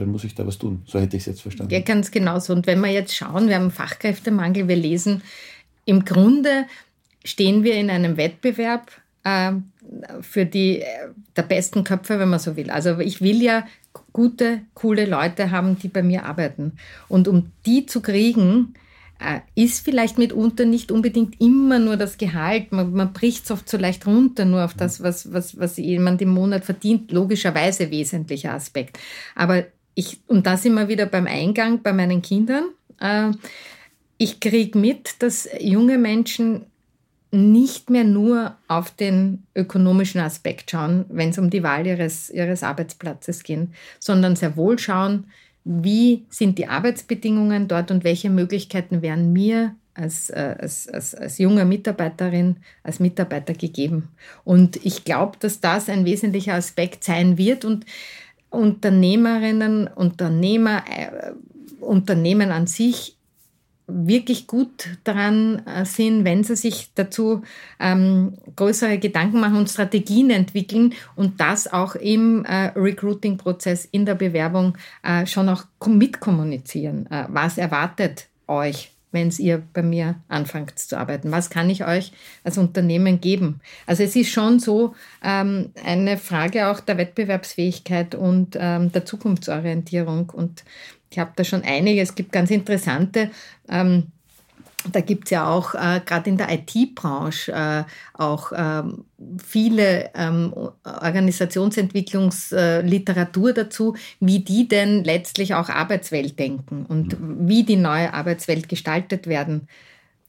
dann muss ich da was tun. So hätte ich es jetzt verstanden. Ja, ganz genauso. Und wenn wir jetzt schauen, wir haben Fachkräftemangel, wir lesen, im Grunde stehen wir in einem Wettbewerb äh, für die äh, der besten Köpfe, wenn man so will. Also ich will ja gute, coole Leute haben, die bei mir arbeiten. Und um die zu kriegen, äh, ist vielleicht mitunter nicht unbedingt immer nur das Gehalt. Man, man bricht es oft so leicht runter, nur auf das, was, was, was jemand im Monat verdient. Logischerweise wesentlicher Aspekt. Aber ich, und da sind wir wieder beim Eingang bei meinen Kindern. Äh, ich kriege mit, dass junge Menschen nicht mehr nur auf den ökonomischen Aspekt schauen, wenn es um die Wahl ihres, ihres Arbeitsplatzes geht, sondern sehr wohl schauen, wie sind die Arbeitsbedingungen dort und welche Möglichkeiten werden mir als, äh, als, als, als junger Mitarbeiterin, als Mitarbeiter gegeben. Und ich glaube, dass das ein wesentlicher Aspekt sein wird und Unternehmerinnen, Unternehmer, äh, Unternehmen an sich wirklich gut daran äh, sind, wenn sie sich dazu ähm, größere Gedanken machen und Strategien entwickeln und das auch im äh, Recruiting-Prozess in der Bewerbung äh, schon auch mitkommunizieren. Äh, was erwartet euch wenn ihr bei mir anfangt zu arbeiten? Was kann ich euch als Unternehmen geben? Also es ist schon so ähm, eine Frage auch der Wettbewerbsfähigkeit und ähm, der Zukunftsorientierung. Und ich habe da schon einige, es gibt ganz interessante ähm, da gibt es ja auch äh, gerade in der IT-Branche äh, auch ähm, viele ähm, Organisationsentwicklungsliteratur dazu, wie die denn letztlich auch Arbeitswelt denken und mhm. wie die neue Arbeitswelt gestaltet werden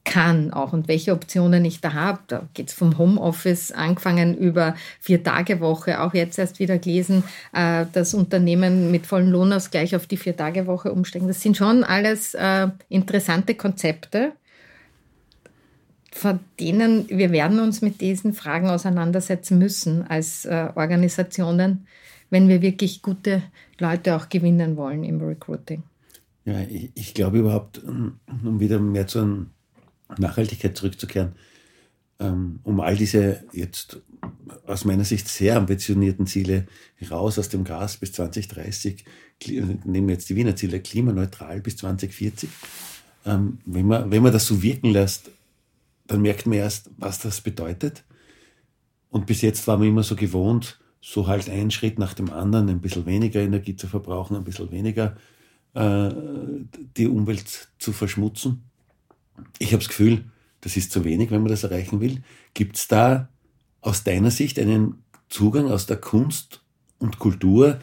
kann auch und welche Optionen ich da habe. Da geht es vom Homeoffice angefangen über Vier-Tage-Woche, auch jetzt erst wieder gelesen, äh, das Unternehmen mit vollen Lohnausgleich auf die Vier-Tage-Woche umsteigen. Das sind schon alles äh, interessante Konzepte, von denen wir werden uns mit diesen Fragen auseinandersetzen müssen als äh, Organisationen, wenn wir wirklich gute Leute auch gewinnen wollen im Recruiting. Ja, ich, ich glaube überhaupt, um wieder mehr zur Nachhaltigkeit zurückzukehren, ähm, um all diese jetzt aus meiner Sicht sehr ambitionierten Ziele raus aus dem Gas bis 2030, nehmen wir jetzt die Wiener Ziele, klimaneutral bis 2040, ähm, wenn, man, wenn man das so wirken lässt, dann merkt man erst, was das bedeutet. Und bis jetzt war man immer so gewohnt, so halt einen Schritt nach dem anderen, ein bisschen weniger Energie zu verbrauchen, ein bisschen weniger äh, die Umwelt zu verschmutzen. Ich habe das Gefühl, das ist zu wenig, wenn man das erreichen will. Gibt es da aus deiner Sicht einen Zugang aus der Kunst und Kultur,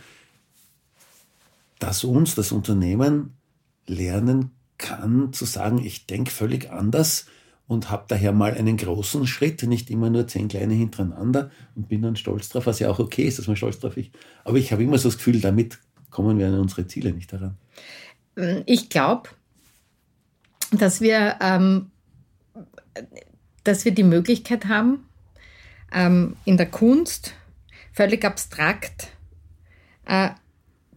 dass uns das Unternehmen lernen kann, zu sagen, ich denke völlig anders und habe daher mal einen großen Schritt, nicht immer nur zehn kleine hintereinander und bin dann stolz drauf, was ja auch okay ist, dass man stolz drauf ist. Aber ich habe immer so das Gefühl, damit kommen wir an unsere Ziele nicht heran. Ich glaube, dass wir, ähm, dass wir die Möglichkeit haben, ähm, in der Kunst völlig abstrakt äh,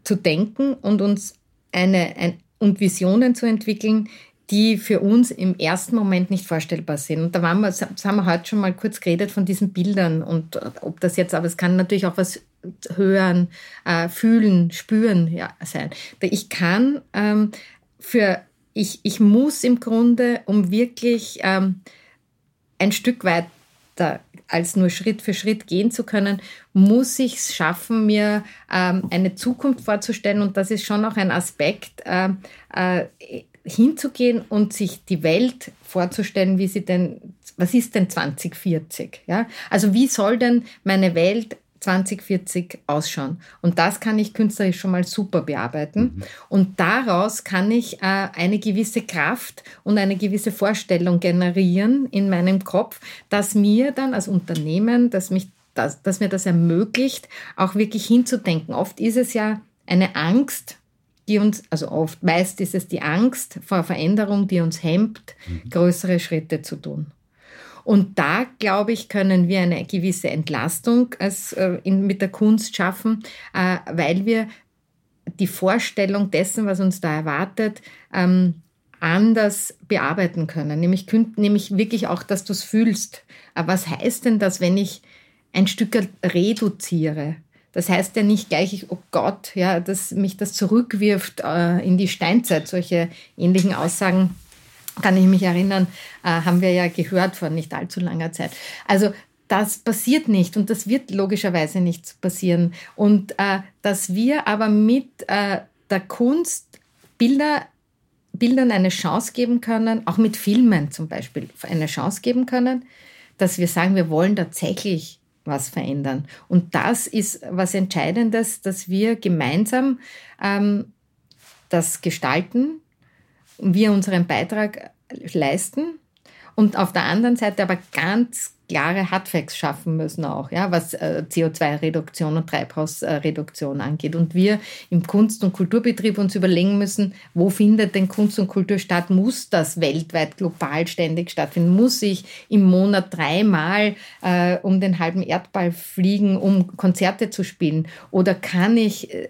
zu denken und uns eine, ein, und Visionen zu entwickeln, die für uns im ersten Moment nicht vorstellbar sind. Und da waren wir, haben wir heute schon mal kurz geredet von diesen Bildern und äh, ob das jetzt, aber es kann natürlich auch was hören, äh, fühlen, spüren ja, sein. Ich kann ähm, für, ich, ich muss im Grunde, um wirklich ähm, ein Stück weiter als nur Schritt für Schritt gehen zu können, muss ich es schaffen, mir ähm, eine Zukunft vorzustellen. Und das ist schon auch ein Aspekt, äh, äh, hinzugehen und sich die Welt vorzustellen, wie sie denn, was ist denn 2040? Ja? Also wie soll denn meine Welt 2040 ausschauen. Und das kann ich künstlerisch schon mal super bearbeiten. Mhm. Und daraus kann ich äh, eine gewisse Kraft und eine gewisse Vorstellung generieren in meinem Kopf, dass mir dann als Unternehmen, dass, mich, dass, dass mir das ermöglicht, auch wirklich hinzudenken. Oft ist es ja eine Angst, die uns, also oft, meist ist es die Angst vor Veränderung, die uns hemmt, mhm. größere Schritte zu tun. Und da, glaube ich, können wir eine gewisse Entlastung als, äh, in, mit der Kunst schaffen, äh, weil wir die Vorstellung dessen, was uns da erwartet, ähm, anders bearbeiten können. Nämlich, nämlich wirklich auch, dass du es fühlst. Aber was heißt denn das, wenn ich ein Stück reduziere? Das heißt ja nicht gleich, oh Gott, ja, dass mich das zurückwirft äh, in die Steinzeit. Solche ähnlichen Aussagen kann ich mich erinnern, äh, haben wir ja gehört vor nicht allzu langer Zeit. Also das passiert nicht und das wird logischerweise nicht passieren. Und äh, dass wir aber mit äh, der Kunst Bilder, Bildern eine Chance geben können, auch mit Filmen zum Beispiel eine Chance geben können, dass wir sagen, wir wollen tatsächlich was verändern. Und das ist was Entscheidendes, dass wir gemeinsam ähm, das gestalten, wir unseren Beitrag leisten und auf der anderen Seite aber ganz klare Hardfacts schaffen müssen auch, ja, was äh, CO2-Reduktion und Treibhausreduktion angeht. Und wir im Kunst- und Kulturbetrieb uns überlegen müssen, wo findet denn Kunst und Kultur statt? Muss das weltweit, global ständig stattfinden? Muss ich im Monat dreimal äh, um den halben Erdball fliegen, um Konzerte zu spielen? Oder kann ich äh,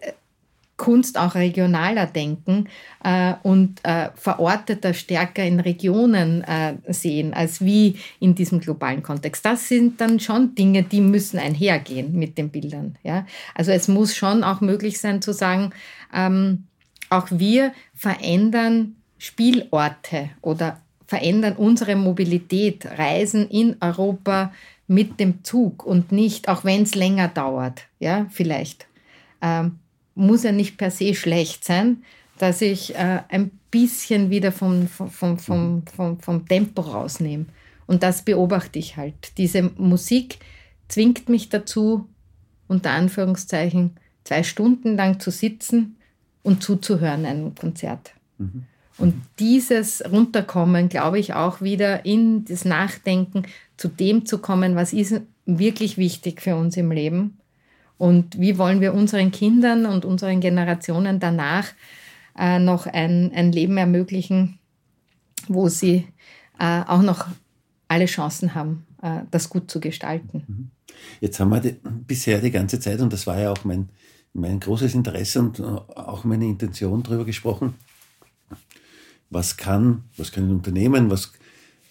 Kunst auch regionaler denken äh, und äh, verorteter stärker in Regionen äh, sehen, als wie in diesem globalen Kontext. Das sind dann schon Dinge, die müssen einhergehen mit den Bildern. Ja? Also es muss schon auch möglich sein zu sagen, ähm, auch wir verändern Spielorte oder verändern unsere Mobilität, reisen in Europa mit dem Zug und nicht, auch wenn es länger dauert, ja, vielleicht. Ähm, muss ja nicht per se schlecht sein, dass ich äh, ein bisschen wieder vom, vom, vom, vom, vom Tempo rausnehme. Und das beobachte ich halt. Diese Musik zwingt mich dazu, unter Anführungszeichen, zwei Stunden lang zu sitzen und zuzuhören einem Konzert. Mhm. Und dieses Runterkommen, glaube ich, auch wieder in das Nachdenken zu dem zu kommen, was ist wirklich wichtig für uns im Leben und wie wollen wir unseren Kindern und unseren Generationen danach äh, noch ein, ein Leben ermöglichen, wo sie äh, auch noch alle Chancen haben, äh, das gut zu gestalten. Mhm. Jetzt haben wir die, bisher die ganze Zeit, und das war ja auch mein, mein großes Interesse und äh, auch meine Intention darüber gesprochen, was kann, was kann ein Unternehmen, was,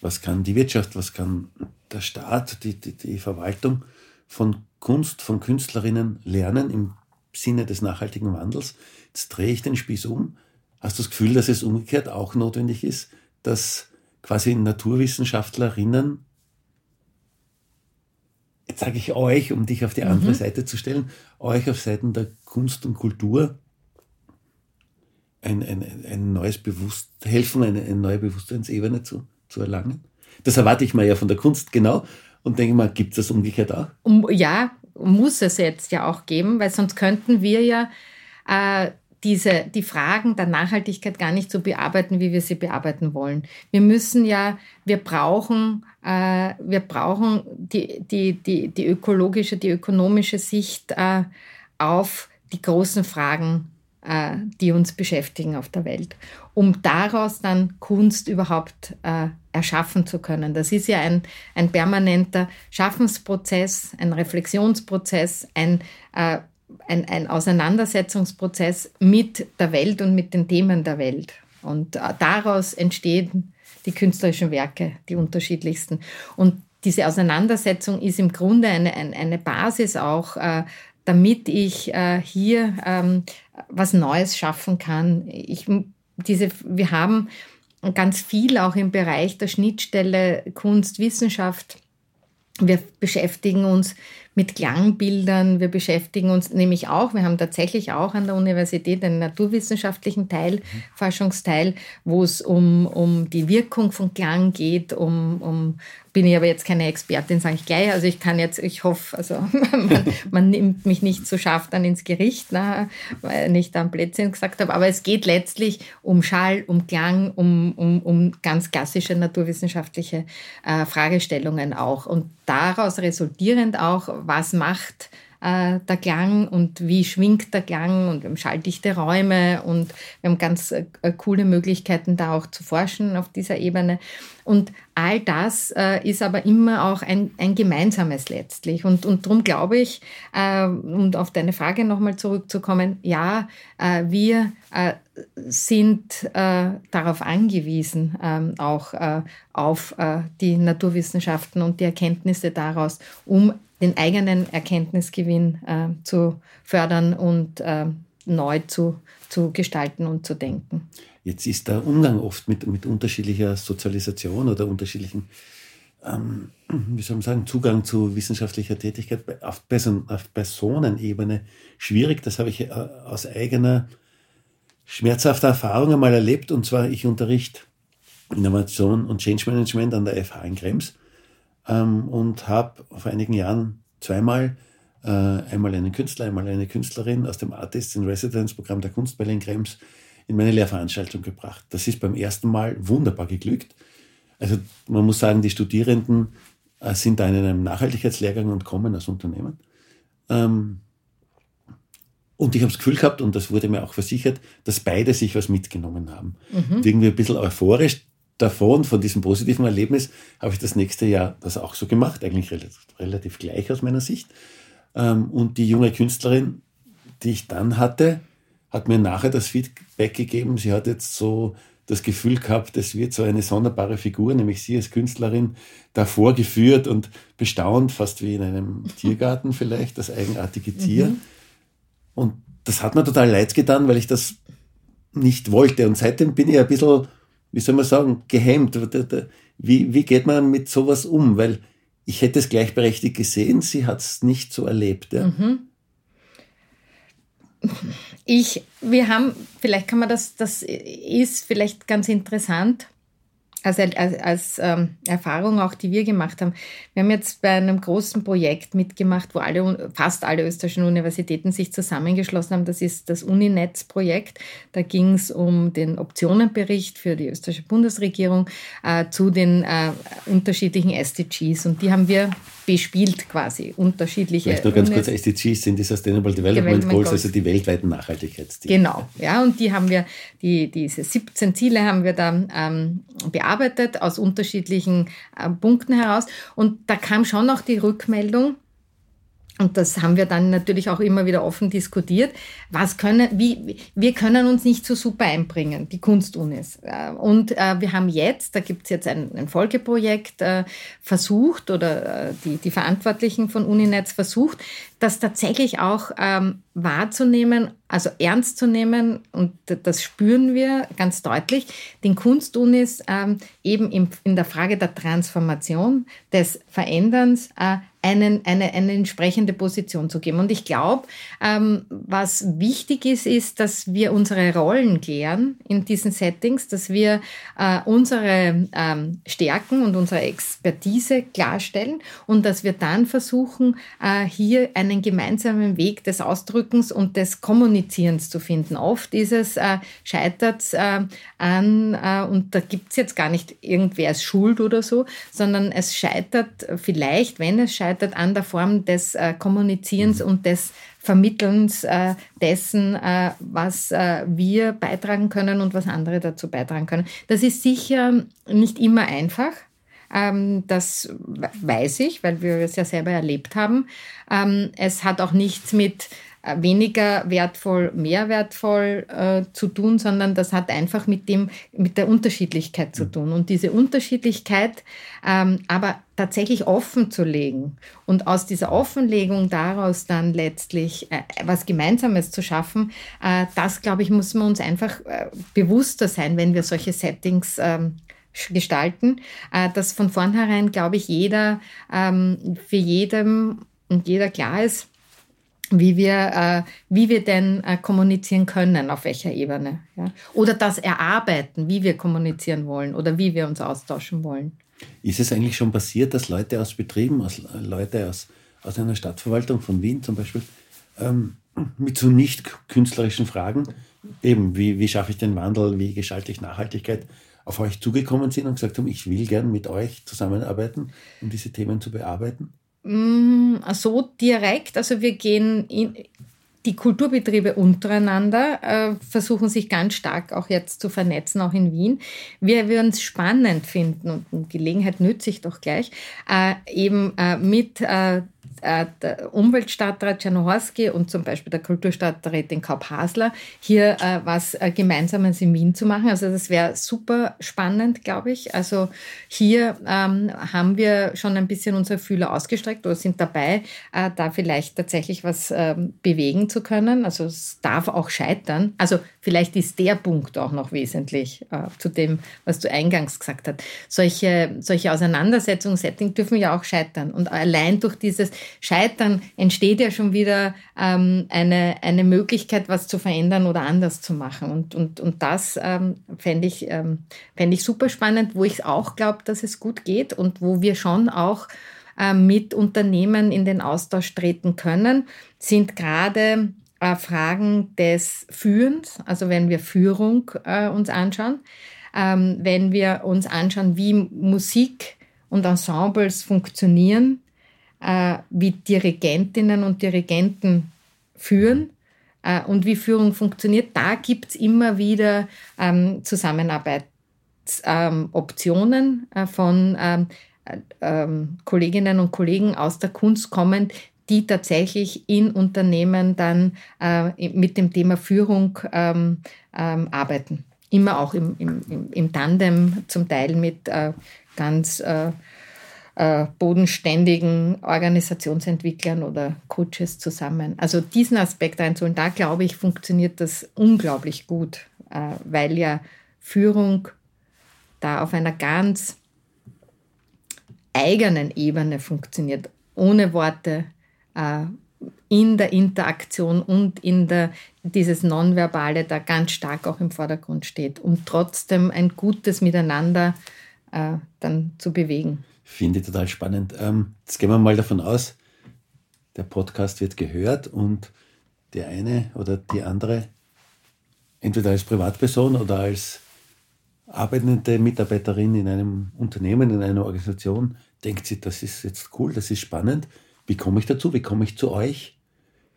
was kann die Wirtschaft, was kann der Staat, die, die, die Verwaltung von Kunst von Künstlerinnen lernen im Sinne des nachhaltigen Wandels. Jetzt drehe ich den Spieß um. Hast du das Gefühl, dass es umgekehrt auch notwendig ist, dass quasi Naturwissenschaftlerinnen, jetzt sage ich euch, um dich auf die andere mhm. Seite zu stellen, euch auf Seiten der Kunst und Kultur ein, ein, ein neues Bewusst helfen, eine, eine neue Bewusstseinsebene zu, zu erlangen? Das erwarte ich mal ja von der Kunst genau und denke mal, gibt es das umgekehrt auch? Ja, muss es jetzt ja auch geben, weil sonst könnten wir ja äh, diese, die Fragen der Nachhaltigkeit gar nicht so bearbeiten, wie wir sie bearbeiten wollen. Wir müssen ja, wir brauchen, äh, wir brauchen die, die, die, die ökologische, die ökonomische Sicht äh, auf die großen Fragen, äh, die uns beschäftigen auf der Welt, um daraus dann Kunst überhaupt äh, erschaffen zu können. Das ist ja ein, ein permanenter Schaffensprozess, ein Reflexionsprozess, ein äh, ein, ein Auseinandersetzungsprozess mit der Welt und mit den Themen der Welt. Und äh, daraus entstehen die künstlerischen Werke, die unterschiedlichsten. Und diese Auseinandersetzung ist im Grunde eine, eine Basis auch, äh, damit ich äh, hier ähm, was Neues schaffen kann. Ich, diese, wir haben ganz viel auch im Bereich der Schnittstelle Kunst, Wissenschaft. Wir beschäftigen uns mit Klangbildern. Wir beschäftigen uns nämlich auch, wir haben tatsächlich auch an der Universität einen naturwissenschaftlichen Teil, mhm. Forschungsteil, wo es um, um die Wirkung von Klang geht, um, um bin ich aber jetzt keine Expertin, sage ich gleich. Also ich kann jetzt, ich hoffe, also man, man nimmt mich nicht so scharf dann ins Gericht, ne, weil ich da ein Plätzchen gesagt habe. Aber es geht letztlich um Schall, um Klang, um, um, um ganz klassische naturwissenschaftliche äh, Fragestellungen auch. Und daraus resultierend auch, was macht äh, der Klang und wie schwingt der Klang und wir haben schalldichte Räume und wir haben ganz äh, coole Möglichkeiten da auch zu forschen auf dieser Ebene. Und all das äh, ist aber immer auch ein, ein gemeinsames letztlich. Und, und darum glaube ich, äh, um auf deine Frage nochmal zurückzukommen, ja, äh, wir äh, sind äh, darauf angewiesen, ähm, auch äh, auf die Naturwissenschaften und die Erkenntnisse daraus, um den eigenen Erkenntnisgewinn zu fördern und neu zu, zu gestalten und zu denken. Jetzt ist der Umgang oft mit, mit unterschiedlicher Sozialisation oder unterschiedlichen, ähm, wie soll man sagen, Zugang zu wissenschaftlicher Tätigkeit auf, Person, auf Personenebene schwierig. Das habe ich äh, aus eigener schmerzhafter Erfahrung einmal erlebt. Und zwar, ich unterrichte Innovation und Change Management an der FH in Krems ähm, und habe vor einigen Jahren zweimal äh, einmal einen Künstler, einmal eine Künstlerin aus dem Artists in Residence Programm der Kunstwelle in Krems in meine Lehrveranstaltung gebracht. Das ist beim ersten Mal wunderbar geglückt. Also man muss sagen, die Studierenden äh, sind da in einem Nachhaltigkeitslehrgang und kommen aus Unternehmen. Ähm, und ich habe das Gefühl gehabt, und das wurde mir auch versichert, dass beide sich was mitgenommen haben. Mhm. Irgendwie ein bisschen euphorisch davon, von diesem positiven Erlebnis, habe ich das nächste Jahr das auch so gemacht, eigentlich relativ, relativ gleich aus meiner Sicht. Ähm, und die junge Künstlerin, die ich dann hatte, hat mir nachher das Feedback gegeben, sie hat jetzt so das Gefühl gehabt, es wird so eine sonderbare Figur, nämlich sie als Künstlerin, da vorgeführt und bestaunt, fast wie in einem Tiergarten vielleicht, das eigenartige Tier. Mhm. Und das hat mir total leid getan, weil ich das nicht wollte. Und seitdem bin ich ein bisschen, wie soll man sagen, gehemmt. Wie, wie geht man mit sowas um? Weil ich hätte es gleichberechtigt gesehen, sie hat es nicht so erlebt. Ja. Mhm. Ich, wir haben, vielleicht kann man das, das ist vielleicht ganz interessant, also als, als ähm, Erfahrung auch, die wir gemacht haben. Wir haben jetzt bei einem großen Projekt mitgemacht, wo alle, fast alle österreichischen Universitäten sich zusammengeschlossen haben. Das ist das Uninetz-Projekt. Da ging es um den Optionenbericht für die österreichische Bundesregierung äh, zu den äh, unterschiedlichen SDGs. Und die haben wir bespielt quasi, unterschiedliche. Vielleicht nur ganz kurz, SDGs sind die Sustainable Development, Development Goals, also die weltweiten Nachhaltigkeitsziele. Genau, ja, und die haben wir, die, diese 17 Ziele haben wir da ähm, bearbeitet aus unterschiedlichen äh, Punkten heraus. Und da kam schon noch die Rückmeldung, und das haben wir dann natürlich auch immer wieder offen diskutiert. Was können, wie, wir können uns nicht so super einbringen, die Kunstunis. Äh, und äh, wir haben jetzt, da gibt es jetzt ein, ein Folgeprojekt äh, versucht oder die, die Verantwortlichen von Uninetz versucht, das tatsächlich auch ähm, wahrzunehmen, also ernst zu nehmen, und das spüren wir ganz deutlich, den Kunstunis ähm, eben im, in der Frage der Transformation, des Veränderns äh, einen, eine, eine entsprechende Position zu geben. Und ich glaube, ähm, was wichtig ist, ist, dass wir unsere Rollen klären in diesen Settings, dass wir äh, unsere ähm, Stärken und unsere Expertise klarstellen und dass wir dann versuchen, äh, hier einen gemeinsamen Weg des Ausdrückens und des Kommunizierens zu finden. Oft ist es, äh, scheitert äh, an, äh, und da gibt es jetzt gar nicht irgendwer als Schuld oder so, sondern es scheitert vielleicht, wenn es scheitert, an der Form des äh, Kommunizierens mhm. und des Vermittelns äh, dessen, äh, was äh, wir beitragen können und was andere dazu beitragen können. Das ist sicher nicht immer einfach. Ähm, das weiß ich, weil wir es ja selber erlebt haben. Ähm, es hat auch nichts mit weniger wertvoll, mehr wertvoll äh, zu tun, sondern das hat einfach mit dem, mit der Unterschiedlichkeit zu tun. Und diese Unterschiedlichkeit ähm, aber tatsächlich offen zu legen und aus dieser Offenlegung daraus dann letztlich äh, was Gemeinsames zu schaffen, äh, das, glaube ich, muss man uns einfach äh, bewusster sein, wenn wir solche Settings ähm, gestalten, äh, dass von vornherein, glaube ich, jeder ähm, für jedem und jeder klar ist, wie wir, äh, wie wir denn äh, kommunizieren können, auf welcher Ebene. Ja? Oder das erarbeiten, wie wir kommunizieren wollen oder wie wir uns austauschen wollen. Ist es eigentlich schon passiert, dass Leute aus Betrieben, aus, Leute aus, aus einer Stadtverwaltung von Wien zum Beispiel, ähm, mit so nicht künstlerischen Fragen, eben wie, wie schaffe ich den Wandel, wie gestalte ich Nachhaltigkeit, auf euch zugekommen sind und gesagt haben, ich will gern mit euch zusammenarbeiten, um diese Themen zu bearbeiten? Mm, so direkt. Also wir gehen in die Kulturbetriebe untereinander äh, versuchen sich ganz stark auch jetzt zu vernetzen, auch in Wien. Wir würden es spannend finden und Gelegenheit nütze ich doch gleich, äh, eben äh, mit der Umweltstadtrat Czernohorski und zum Beispiel der Kulturstadträtin Kaup Hasler hier äh, was äh, Gemeinsames in Wien zu machen. Also das wäre super spannend, glaube ich. Also hier ähm, haben wir schon ein bisschen unsere Fühler ausgestreckt oder sind dabei, äh, da vielleicht tatsächlich was ähm, bewegen zu können. Also es darf auch scheitern. Also vielleicht ist der Punkt auch noch wesentlich äh, zu dem, was du eingangs gesagt hast. Solche, solche Auseinandersetzungen, Setting dürfen ja auch scheitern. Und allein durch dieses Scheitern entsteht ja schon wieder ähm, eine, eine Möglichkeit, was zu verändern oder anders zu machen. Und, und, und das ähm, fände ich, ähm, fänd ich super spannend, wo ich auch glaube, dass es gut geht und wo wir schon auch äh, mit Unternehmen in den Austausch treten können, sind gerade äh, Fragen des Führens, also wenn wir Führung äh, uns anschauen, ähm, wenn wir uns anschauen, wie Musik und Ensembles funktionieren, äh, wie Dirigentinnen und Dirigenten führen äh, und wie Führung funktioniert, da gibt es immer wieder ähm, Zusammenarbeitsoptionen äh, von ähm, äh, ähm, Kolleginnen und Kollegen aus der Kunst kommend, die tatsächlich in Unternehmen dann äh, mit dem Thema Führung ähm, ähm, arbeiten. Immer auch im, im, im, Tandem, zum Teil mit äh, ganz äh, bodenständigen Organisationsentwicklern oder Coaches zusammen. Also diesen Aspekt einzuholen, da glaube ich, funktioniert das unglaublich gut, äh, weil ja Führung da auf einer ganz eigenen Ebene funktioniert, ohne Worte, äh, in der Interaktion und in der, dieses Nonverbale da ganz stark auch im Vordergrund steht, um trotzdem ein gutes Miteinander dann zu bewegen. Finde ich total spannend. Ähm, jetzt gehen wir mal davon aus, der Podcast wird gehört und der eine oder die andere, entweder als Privatperson oder als arbeitende Mitarbeiterin in einem Unternehmen, in einer Organisation, denkt sich, das ist jetzt cool, das ist spannend. Wie komme ich dazu? Wie komme ich zu euch?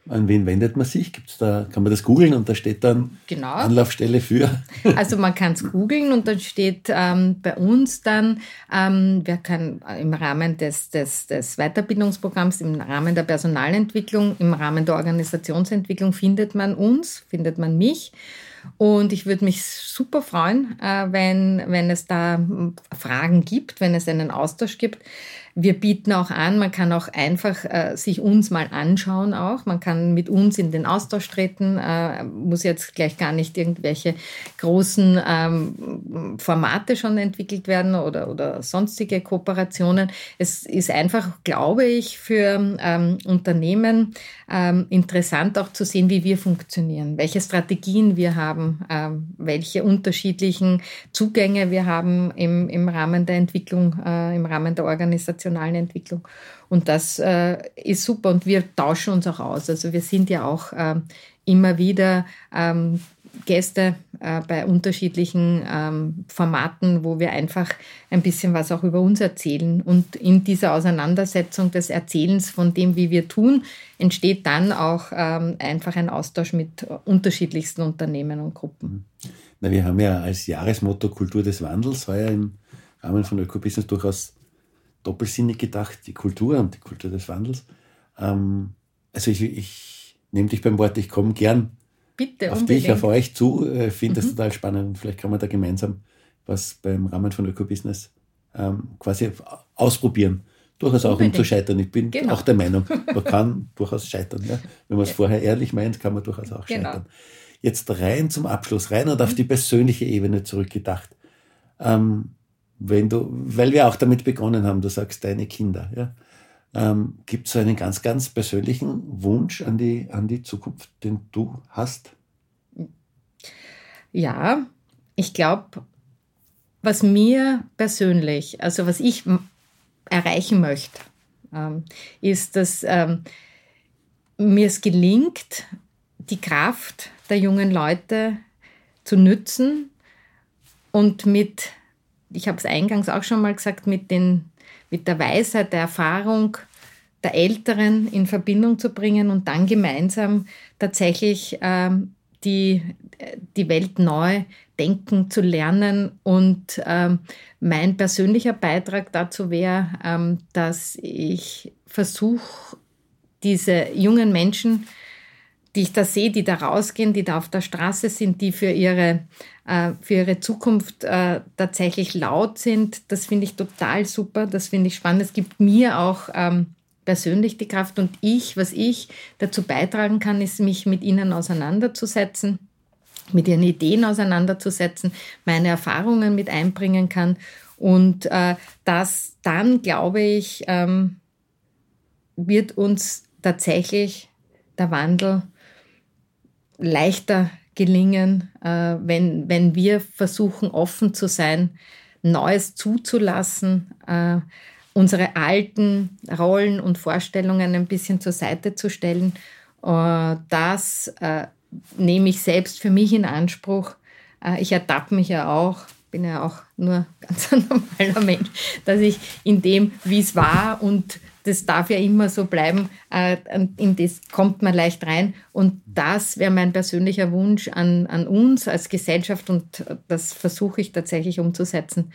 An wen wendet man sich? Gibt's da, kann man das googeln und da steht dann genau. Anlaufstelle für? Also man kann es googeln und dann steht ähm, bei uns dann, ähm, wer kann im Rahmen des, des, des Weiterbildungsprogramms, im Rahmen der Personalentwicklung, im Rahmen der Organisationsentwicklung findet man uns, findet man mich. Und ich würde mich super freuen, äh, wenn, wenn es da Fragen gibt, wenn es einen Austausch gibt. Wir bieten auch an, man kann auch einfach äh, sich uns mal anschauen auch. Man kann mit uns in den Austausch treten, äh, muss jetzt gleich gar nicht irgendwelche großen ähm, Formate schon entwickelt werden oder, oder sonstige Kooperationen. Es ist einfach, glaube ich, für ähm, Unternehmen ähm, interessant auch zu sehen, wie wir funktionieren, welche Strategien wir haben, ähm, welche unterschiedlichen Zugänge wir haben im, im Rahmen der Entwicklung, äh, im Rahmen der organisationalen Entwicklung. Und das äh, ist super und wir tauschen uns auch aus. Also wir sind ja auch äh, immer wieder ähm, Gäste äh, bei unterschiedlichen ähm, Formaten, wo wir einfach ein bisschen was auch über uns erzählen. Und in dieser Auseinandersetzung des Erzählens von dem, wie wir tun, entsteht dann auch ähm, einfach ein Austausch mit unterschiedlichsten Unternehmen und Gruppen. Na, wir haben ja als Jahresmotto Kultur des Wandels heuer im Rahmen von Ökobusiness durchaus doppelsinnig gedacht, die Kultur und die Kultur des Wandels. Ähm, also ich, ich nehme dich beim Wort, ich komme gern Bitte, auf unbedingt. dich, auf euch zu. Äh, finde mhm. das total spannend. Vielleicht kann man da gemeinsam was beim Rahmen von Ökobusiness ähm, quasi ausprobieren. Durchaus auch unbedingt. um zu scheitern. Ich bin genau. auch der Meinung, man kann durchaus scheitern. Ja? Wenn man es ja. vorher ehrlich meint, kann man durchaus auch genau. scheitern. Jetzt rein zum Abschluss, rein und auf die persönliche Ebene zurückgedacht. Ähm, wenn du, weil wir auch damit begonnen haben, du sagst deine Kinder, ja. Ähm, Gibt es so einen ganz, ganz persönlichen Wunsch an die, an die Zukunft, den du hast? Ja, ich glaube, was mir persönlich, also was ich erreichen möchte, ähm, ist, dass ähm, mir es gelingt, die Kraft der jungen Leute zu nützen und mit, ich habe es eingangs auch schon mal gesagt, mit den mit der Weisheit, der Erfahrung der Älteren in Verbindung zu bringen und dann gemeinsam tatsächlich ähm, die, die Welt neu denken zu lernen. Und ähm, mein persönlicher Beitrag dazu wäre, ähm, dass ich versuche, diese jungen Menschen, die ich da sehe, die da rausgehen, die da auf der Straße sind, die für ihre, äh, für ihre Zukunft äh, tatsächlich laut sind. Das finde ich total super, das finde ich spannend. Es gibt mir auch ähm, persönlich die Kraft und ich, was ich dazu beitragen kann, ist, mich mit ihnen auseinanderzusetzen, mit ihren Ideen auseinanderzusetzen, meine Erfahrungen mit einbringen kann und äh, das dann, glaube ich, ähm, wird uns tatsächlich der Wandel leichter gelingen, äh, wenn, wenn wir versuchen, offen zu sein, Neues zuzulassen, äh, unsere alten Rollen und Vorstellungen ein bisschen zur Seite zu stellen. Äh, das äh, nehme ich selbst für mich in Anspruch. Äh, ich ertappe mich ja auch, bin ja auch nur ganz ein normaler Mensch, dass ich in dem, wie es war und das darf ja immer so bleiben, äh, in das kommt man leicht rein. Und das wäre mein persönlicher Wunsch an, an uns als Gesellschaft und das versuche ich tatsächlich umzusetzen.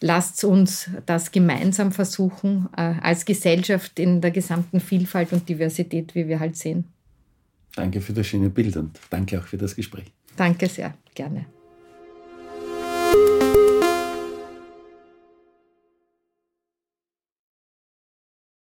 Lasst uns das gemeinsam versuchen, äh, als Gesellschaft in der gesamten Vielfalt und Diversität, wie wir halt sehen. Danke für das schöne Bild und danke auch für das Gespräch. Danke sehr, gerne.